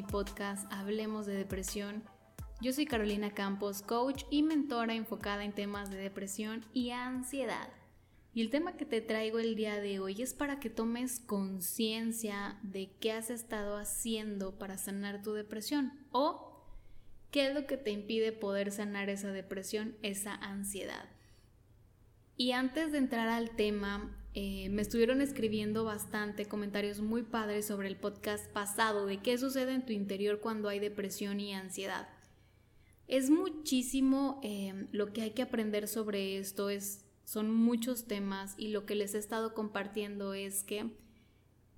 mi podcast Hablemos de Depresión. Yo soy Carolina Campos, coach y mentora enfocada en temas de depresión y ansiedad. Y el tema que te traigo el día de hoy es para que tomes conciencia de qué has estado haciendo para sanar tu depresión o qué es lo que te impide poder sanar esa depresión, esa ansiedad. Y antes de entrar al tema, eh, me estuvieron escribiendo bastante comentarios muy padres sobre el podcast pasado de qué sucede en tu interior cuando hay depresión y ansiedad. Es muchísimo eh, lo que hay que aprender sobre esto, es, son muchos temas y lo que les he estado compartiendo es que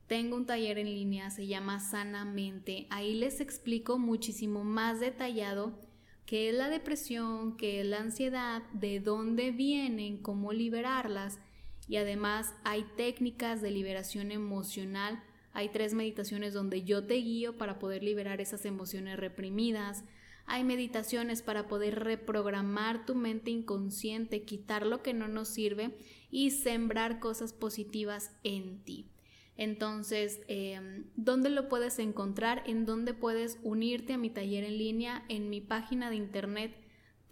tengo un taller en línea, se llama Sanamente, ahí les explico muchísimo más detallado qué es la depresión, qué es la ansiedad, de dónde vienen, cómo liberarlas y además hay técnicas de liberación emocional. Hay tres meditaciones donde yo te guío para poder liberar esas emociones reprimidas. Hay meditaciones para poder reprogramar tu mente inconsciente, quitar lo que no nos sirve y sembrar cosas positivas en ti. Entonces, em, ¿dónde lo puedes encontrar? ¿En dónde puedes unirte a mi taller en línea? En mi página de internet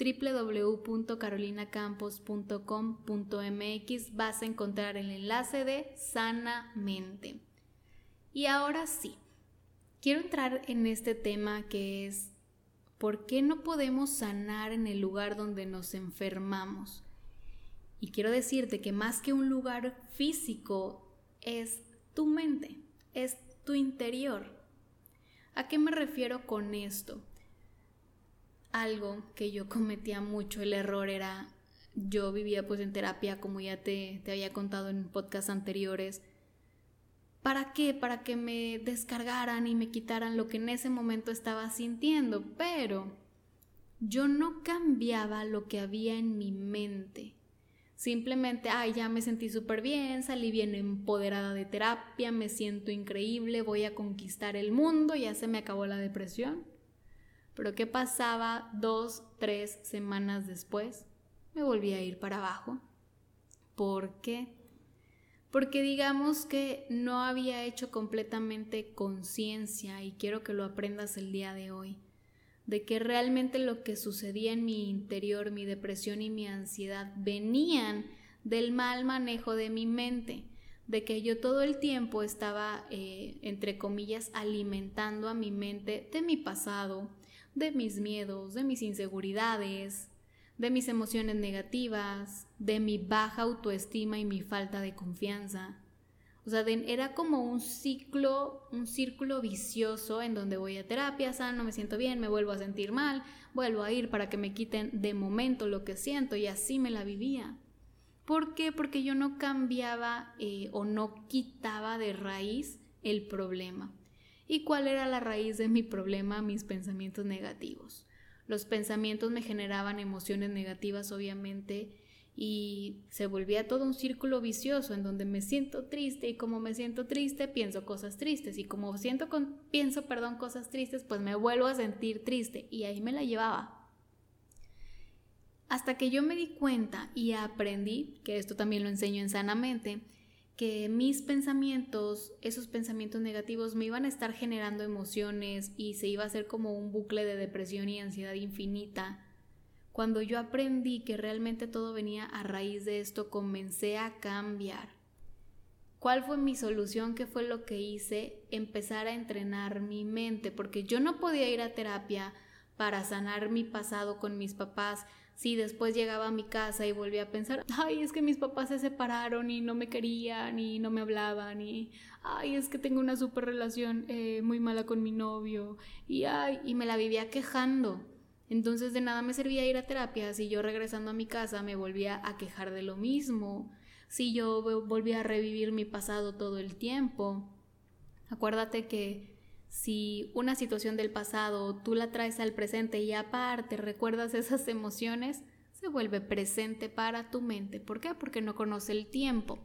www.carolinacampos.com.mx vas a encontrar el enlace de Sanamente. Y ahora sí, quiero entrar en este tema que es ¿por qué no podemos sanar en el lugar donde nos enfermamos? Y quiero decirte que más que un lugar físico es tu mente, es tu interior. ¿A qué me refiero con esto? Algo que yo cometía mucho, el error era, yo vivía pues en terapia, como ya te, te había contado en podcasts anteriores. ¿Para qué? Para que me descargaran y me quitaran lo que en ese momento estaba sintiendo, pero yo no cambiaba lo que había en mi mente. Simplemente, ay, ya me sentí súper bien, salí bien empoderada de terapia, me siento increíble, voy a conquistar el mundo, ya se me acabó la depresión. Pero ¿qué pasaba dos, tres semanas después? Me volví a ir para abajo. ¿Por qué? Porque digamos que no había hecho completamente conciencia y quiero que lo aprendas el día de hoy, de que realmente lo que sucedía en mi interior, mi depresión y mi ansiedad venían del mal manejo de mi mente, de que yo todo el tiempo estaba, eh, entre comillas, alimentando a mi mente de mi pasado, de mis miedos, de mis inseguridades, de mis emociones negativas, de mi baja autoestima y mi falta de confianza. O sea, era como un ciclo, un círculo vicioso en donde voy a terapia, no me siento bien, me vuelvo a sentir mal, vuelvo a ir para que me quiten de momento lo que siento y así me la vivía. ¿Por qué? Porque yo no cambiaba eh, o no quitaba de raíz el problema y cuál era la raíz de mi problema, mis pensamientos negativos. Los pensamientos me generaban emociones negativas, obviamente, y se volvía todo un círculo vicioso en donde me siento triste y como me siento triste pienso cosas tristes y como siento con, pienso perdón cosas tristes pues me vuelvo a sentir triste y ahí me la llevaba hasta que yo me di cuenta y aprendí que esto también lo enseño en sanamente que mis pensamientos, esos pensamientos negativos me iban a estar generando emociones y se iba a hacer como un bucle de depresión y ansiedad infinita. Cuando yo aprendí que realmente todo venía a raíz de esto, comencé a cambiar. ¿Cuál fue mi solución? ¿Qué fue lo que hice? Empezar a entrenar mi mente, porque yo no podía ir a terapia para sanar mi pasado con mis papás, si después llegaba a mi casa y volvía a pensar, ay, es que mis papás se separaron y no me querían y no me hablaban y, ay, es que tengo una super relación eh, muy mala con mi novio y, ay, y me la vivía quejando. Entonces de nada me servía ir a terapia si yo regresando a mi casa me volvía a quejar de lo mismo, si yo volvía a revivir mi pasado todo el tiempo. Acuérdate que si una situación del pasado tú la traes al presente y aparte recuerdas esas emociones, se vuelve presente para tu mente. ¿Por qué? Porque no conoce el tiempo.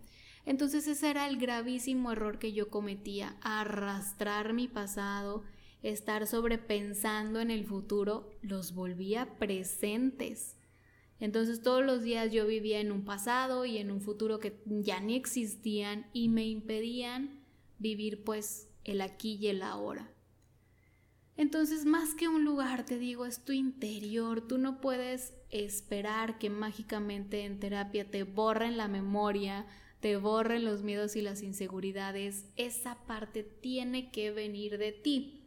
Entonces ese era el gravísimo error que yo cometía, arrastrar mi pasado, estar sobrepensando en el futuro, los volvía presentes. Entonces todos los días yo vivía en un pasado y en un futuro que ya ni existían y me impedían vivir pues el aquí y el ahora. Entonces, más que un lugar, te digo, es tu interior. Tú no puedes esperar que mágicamente en terapia te borren la memoria, te borren los miedos y las inseguridades. Esa parte tiene que venir de ti.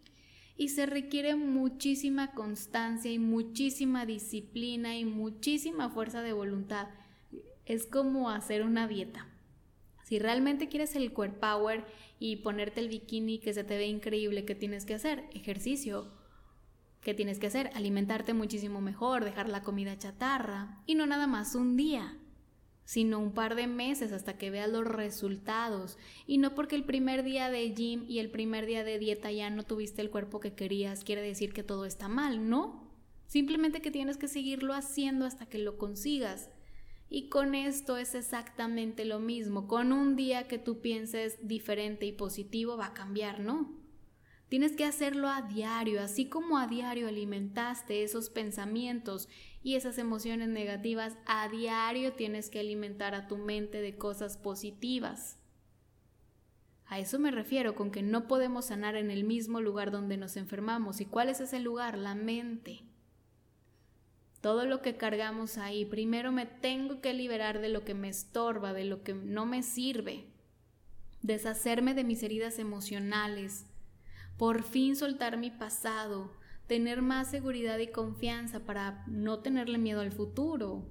Y se requiere muchísima constancia y muchísima disciplina y muchísima fuerza de voluntad. Es como hacer una dieta. Si realmente quieres el core power y ponerte el bikini que se te ve increíble, ¿qué tienes que hacer? Ejercicio. ¿Qué tienes que hacer? Alimentarte muchísimo mejor, dejar la comida chatarra. Y no nada más un día, sino un par de meses hasta que veas los resultados. Y no porque el primer día de gym y el primer día de dieta ya no tuviste el cuerpo que querías, quiere decir que todo está mal, ¿no? Simplemente que tienes que seguirlo haciendo hasta que lo consigas. Y con esto es exactamente lo mismo. Con un día que tú pienses diferente y positivo va a cambiar, ¿no? Tienes que hacerlo a diario, así como a diario alimentaste esos pensamientos y esas emociones negativas, a diario tienes que alimentar a tu mente de cosas positivas. A eso me refiero con que no podemos sanar en el mismo lugar donde nos enfermamos. ¿Y cuál es ese lugar? La mente todo lo que cargamos ahí. Primero me tengo que liberar de lo que me estorba, de lo que no me sirve. Deshacerme de mis heridas emocionales. Por fin soltar mi pasado. Tener más seguridad y confianza para no tenerle miedo al futuro.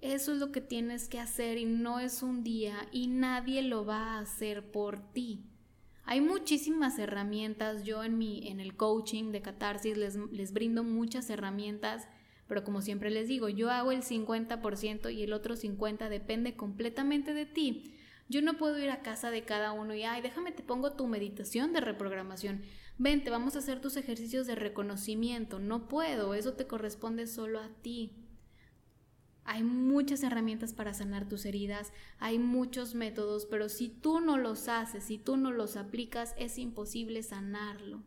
Eso es lo que tienes que hacer y no es un día y nadie lo va a hacer por ti. Hay muchísimas herramientas. Yo en mi en el coaching de catarsis les, les brindo muchas herramientas pero como siempre les digo, yo hago el 50% y el otro 50% depende completamente de ti. Yo no puedo ir a casa de cada uno y, ay, déjame te pongo tu meditación de reprogramación. Vente, vamos a hacer tus ejercicios de reconocimiento. No puedo, eso te corresponde solo a ti. Hay muchas herramientas para sanar tus heridas, hay muchos métodos, pero si tú no los haces, si tú no los aplicas, es imposible sanarlo.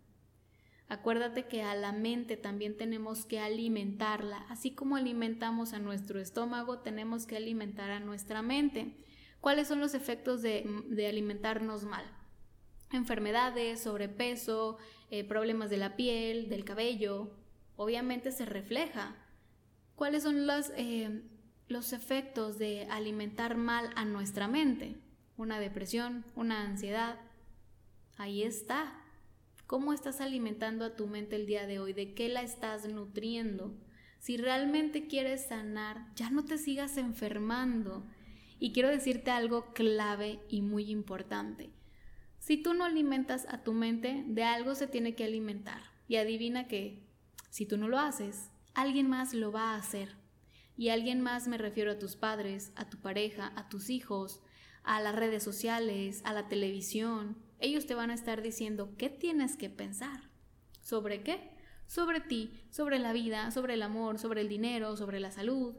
Acuérdate que a la mente también tenemos que alimentarla, así como alimentamos a nuestro estómago, tenemos que alimentar a nuestra mente. ¿Cuáles son los efectos de, alimentarnos mal? Enfermedades, sobrepeso, eh, problemas de la piel, del cabello, obviamente se refleja. ¿Cuáles son eh, los efectos de alimentar mal a nuestra mente? Una depresión, una ansiedad. Ahí está, ¿Cómo estás alimentando a tu mente el día de hoy? ¿De qué la estás nutriendo? Si realmente quieres sanar, ya no te sigas enfermando. Y quiero decirte algo clave y muy importante. Si tú no alimentas a tu mente, de algo se tiene que alimentar. Y adivina que, si tú no lo haces, alguien más lo va a hacer. Y alguien más me refiero a tus padres, a tu pareja, a tus hijos, a las redes sociales, a la televisión, ellos te van a estar diciendo qué tienes que pensar. ¿Sobre qué? Sobre ti, sobre la vida, sobre el amor, sobre el dinero, sobre la salud.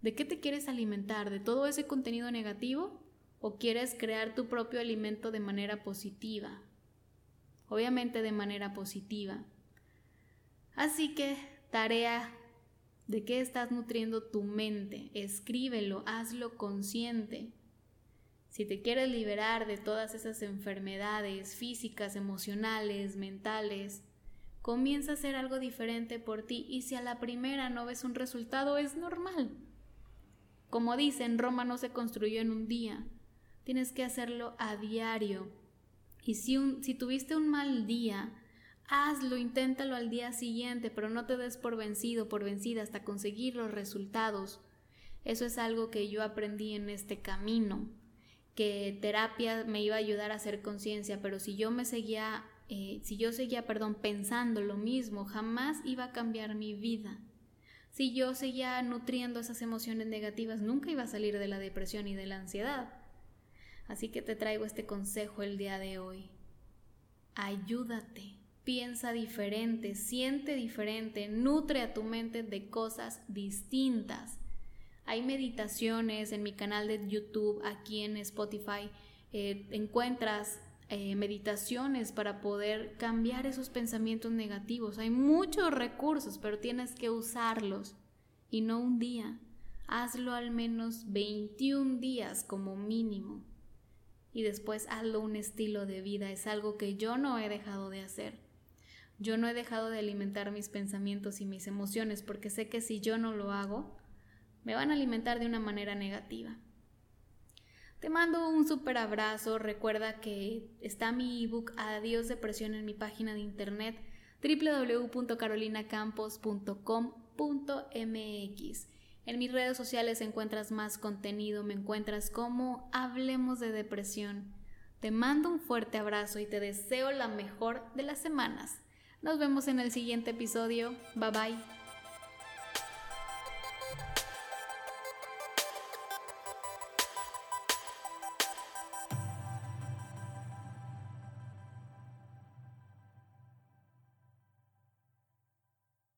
¿De qué te quieres alimentar? ¿De todo ese contenido negativo? ¿O quieres crear tu propio alimento de manera positiva? Obviamente de manera positiva. Así que, tarea, ¿de qué estás nutriendo tu mente? Escríbelo, hazlo consciente. Si te quieres liberar de todas esas enfermedades físicas, emocionales, mentales, comienza a hacer algo diferente por ti y si a la primera no ves un resultado es normal. Como dicen, Roma no se construyó en un día, tienes que hacerlo a diario. Y si, si tuviste un mal día, hazlo, inténtalo al día siguiente, pero no te des por vencido, por vencida hasta conseguir los resultados. Eso es algo que yo aprendí en este camino que terapia me iba a ayudar a hacer conciencia, pero si yo me seguía, eh, si yo seguía, perdón, pensando lo mismo, jamás iba a cambiar mi vida. Si yo seguía nutriendo esas emociones negativas, nunca iba a salir de la depresión y de la ansiedad. Así que te traigo este consejo el día de hoy. Ayúdate, piensa diferente, siente diferente, nutre a tu mente de cosas distintas. Hay meditaciones en mi canal de YouTube, aquí en Spotify. Eh, encuentras eh, meditaciones para poder cambiar esos pensamientos negativos. Hay muchos recursos, pero tienes que usarlos y no un día. Hazlo al menos 21 días como mínimo. Y después hazlo un estilo de vida. Es algo que yo no he dejado de hacer. Yo no he dejado de alimentar mis pensamientos y mis emociones porque sé que si yo no lo hago, me van a alimentar de una manera negativa. Te mando un super abrazo. Recuerda que está mi ebook Adiós Depresión en mi página de internet www.carolinacampos.com.mx. En mis redes sociales encuentras más contenido, me encuentras como Hablemos de Depresión. Te mando un fuerte abrazo y te deseo la mejor de las semanas. Nos vemos en el siguiente episodio. Bye bye.